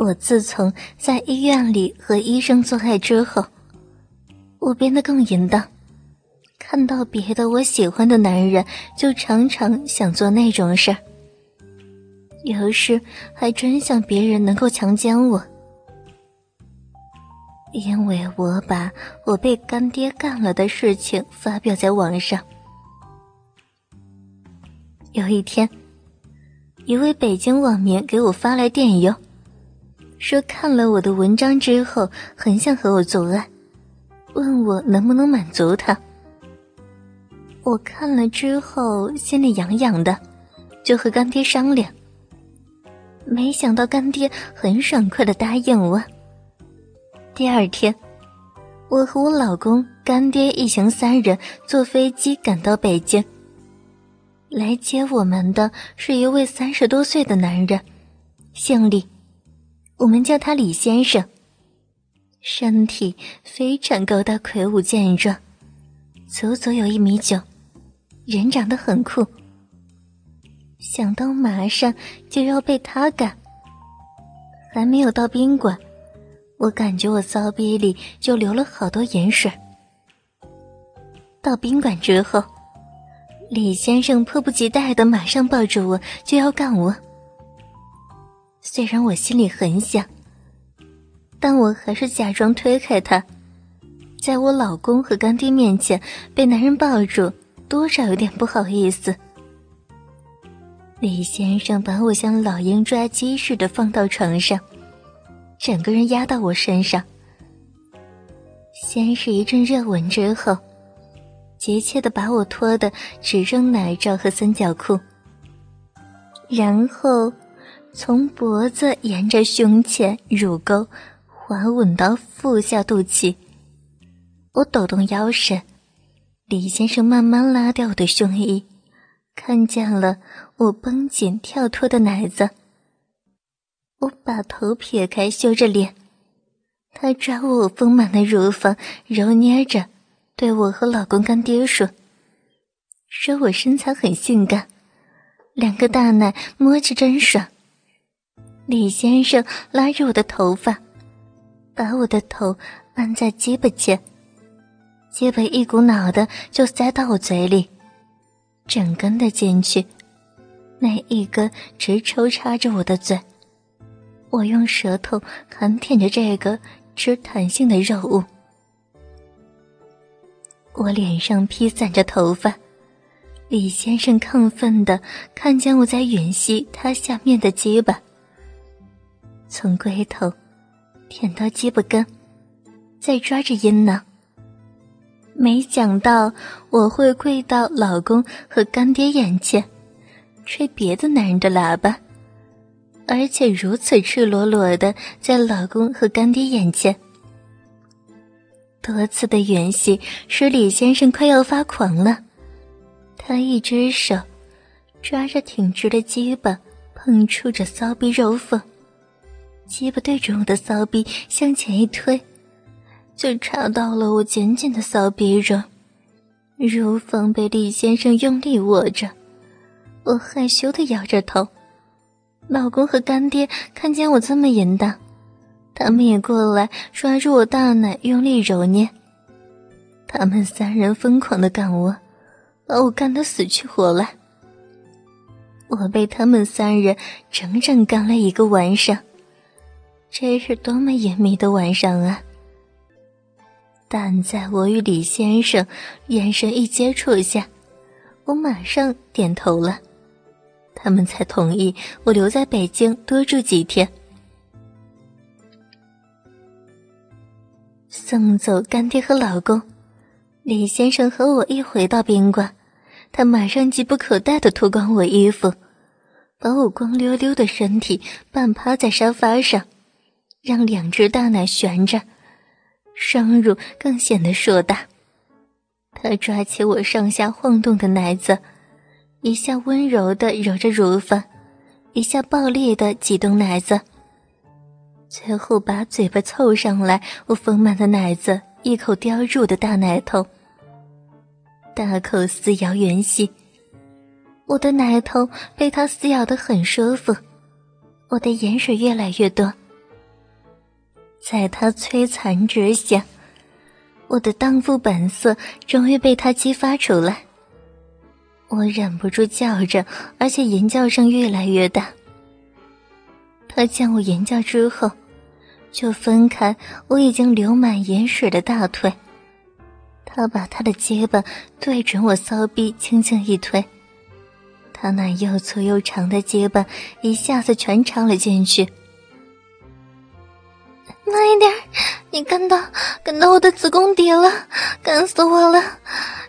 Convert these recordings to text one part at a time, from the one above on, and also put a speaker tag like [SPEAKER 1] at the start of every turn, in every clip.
[SPEAKER 1] 我自从在医院里和医生做爱之后，我变得更淫荡。看到别的我喜欢的男人，就常常想做那种事儿。有时还真想别人能够强奸我，因为我把我被干爹干了的事情发表在网上。有一天，一位北京网民给我发来电邮。说看了我的文章之后，很想和我做爱，问我能不能满足他。我看了之后心里痒痒的，就和干爹商量。没想到干爹很爽快的答应我。第二天，我和我老公、干爹一行三人坐飞机赶到北京。来接我们的是一位三十多岁的男人，姓李。我们叫他李先生，身体非常高大魁梧健壮，足足有一米九，人长得很酷。想到马上就要被他干，还没有到宾馆，我感觉我骚逼里就流了好多盐水。到宾馆之后，李先生迫不及待的马上抱着我就要干我。虽然我心里很想，但我还是假装推开他，在我老公和干爹面前被男人抱住，多少有点不好意思。李先生把我像老鹰抓鸡似的放到床上，整个人压到我身上，先是一阵热吻，之后急切的把我脱的只剩奶罩和三角裤，然后。从脖子沿着胸前、乳沟滑吻到腹下肚脐，我抖动腰身，李先生慢慢拉掉我的胸衣，看见了我绷紧跳脱的奶子。我把头撇开，羞着脸，他抓我丰满的乳房，揉捏着，对我和老公干爹说：“说我身材很性感，两个大奶摸着真爽。”李先生拉着我的头发，把我的头按在鸡巴前，鸡巴一股脑的就塞到我嘴里，整根的进去，那一根直抽插着我的嘴。我用舌头狠舔着这个吃弹性的肉物，我脸上披散着头发，李先生亢奋的看见我在吮吸他下面的鸡巴。从龟头舔到鸡巴根，再抓着阴囊。没想到我会跪到老公和干爹眼前，吹别的男人的喇叭，而且如此赤裸裸的在老公和干爹眼前。多次的吮吸使李先生快要发狂了，他一只手抓着挺直的鸡巴，碰触着骚逼肉缝。鸡巴对准我的骚逼向前一推，就插到了我紧紧的骚逼中，乳房被李先生用力握着，我害羞的摇着头。老公和干爹看见我这么淫荡，他们也过来抓住我大奶用力揉捏。他们三人疯狂的干我，把我干得死去活来。我被他们三人整整干了一个晚上。这是多么隐秘的晚上啊！但在我与李先生眼神一接触下，我马上点头了，他们才同意我留在北京多住几天。送走干爹和老公，李先生和我一回到宾馆，他马上急不可待的脱光我衣服，把我光溜溜的身体半趴在沙发上。让两只大奶悬着，双乳更显得硕大。他抓起我上下晃动的奶子，一下温柔的揉着乳房，一下暴力的挤动奶子，最后把嘴巴凑上来，我丰满的奶子一口叼入的大奶头，大口撕咬吮吸。我的奶头被他撕咬的很舒服，我的盐水越来越多。在他摧残之下，我的荡妇本色终于被他激发出来。我忍不住叫着，而且吟叫声越来越大。他见我吟叫之后，就分开我已经流满盐水的大腿。他把他的结巴对准我骚逼，轻轻一推，他那又粗又长的结巴一下子全插了进去。慢一点，你干到干到我的子宫底了，干死我了！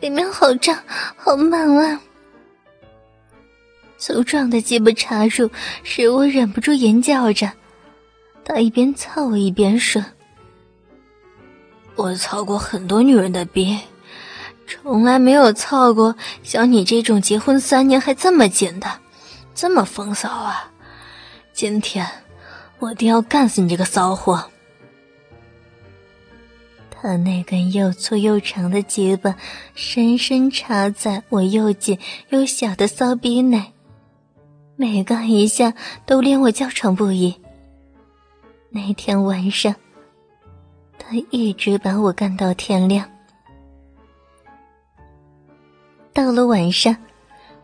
[SPEAKER 1] 里面好胀，好满啊！粗壮的鸡巴插入，使我忍不住尖叫着。他一边操我，一边说。我操过很多女人的逼，从来没有操过像你这种结婚三年还这么紧的，这么风骚啊！今天我定要干死你这个骚货！他那根又粗又长的结巴深深插在我又紧又小的骚逼内，每干一下都令我叫喘不已。那天晚上。他一直把我干到天亮。到了晚上，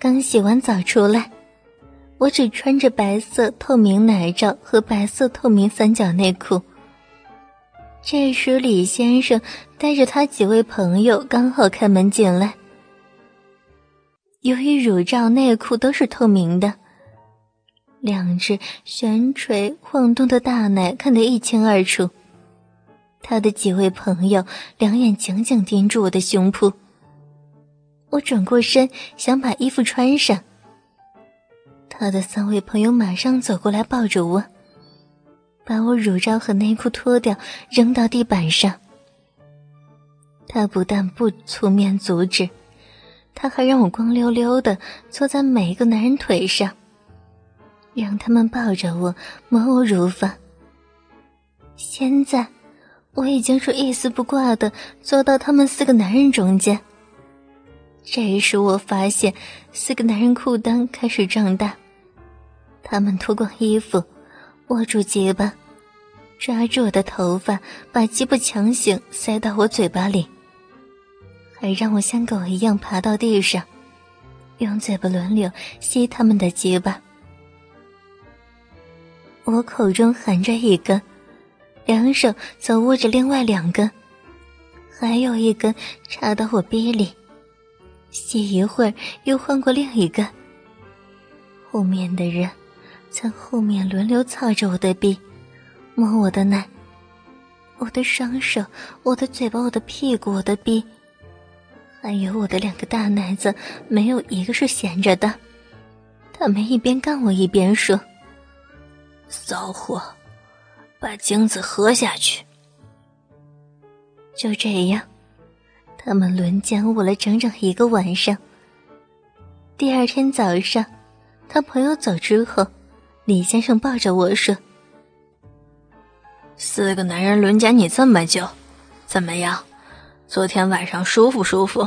[SPEAKER 1] 刚洗完澡出来，我只穿着白色透明奶罩和白色透明三角内裤。这时，李先生带着他几位朋友刚好开门进来。由于乳罩、内裤都是透明的，两只悬垂晃动的大奶看得一清二楚。他的几位朋友两眼紧紧盯住我的胸脯，我转过身想把衣服穿上。他的三位朋友马上走过来抱着我，把我乳罩和内裤脱掉扔到地板上。他不但不出面阻止，他还让我光溜溜的坐在每一个男人腿上，让他们抱着我摸我乳房。现在。我已经是一丝不挂的坐到他们四个男人中间。这时我发现四个男人裤裆开始胀大，他们脱光衣服，握住结巴，抓住我的头发，把鸡巴强行塞到我嘴巴里，还让我像狗一样爬到地上，用嘴巴轮流吸他们的结巴。我口中含着一根。两手则握着另外两根，还有一根插到我鼻里，吸一会儿又换过另一个。后面的人在后面轮流操着我的逼，摸我的奶，我的双手，我的嘴巴，我的屁股，我的臂，还有我的两个大奶子，没有一个是闲着的。他们一边干我一边说：“骚货。”把精子喝下去。就这样，他们轮奸我了整整一个晚上。第二天早上，他朋友走之后，李先生抱着我说：“四个男人轮奸你这么久，怎么样？昨天晚上舒服舒服？”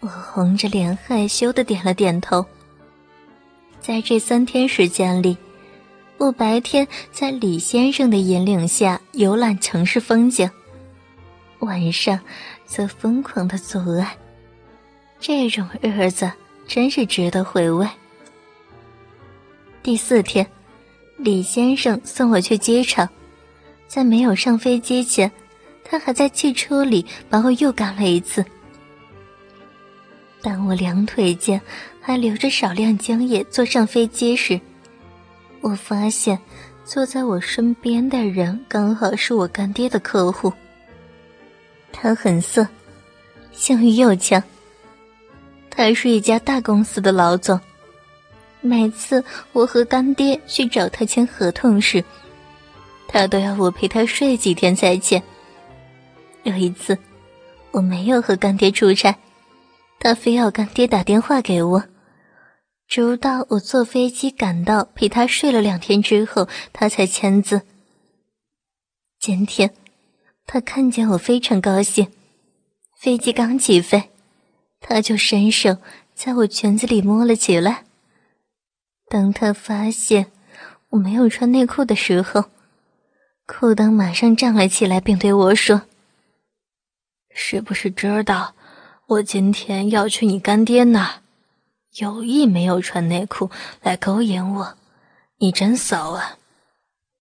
[SPEAKER 1] 我红着脸害羞的点了点头。在这三天时间里。我白天在李先生的引领下游览城市风景，晚上则疯狂的做爱。这种日子真是值得回味。第四天，李先生送我去机场，在没有上飞机前，他还在汽车里把我又干了一次。当我两腿间还留着少量精液坐上飞机时，我发现，坐在我身边的人刚好是我干爹的客户。他很色，性欲又强。他是一家大公司的老总。每次我和干爹去找他签合同时，他都要我陪他睡几天才签。有一次，我没有和干爹出差，他非要干爹打电话给我。直到我坐飞机赶到，陪他睡了两天之后，他才签字。今天，他看见我非常高兴。飞机刚起飞，他就伸手在我裙子里摸了起来。当他发现我没有穿内裤的时候，裤裆马上站了起来，并对我说：“
[SPEAKER 2] 是不是知道我今天要去你干爹那？有意没有穿内裤来勾引我？你真骚啊！”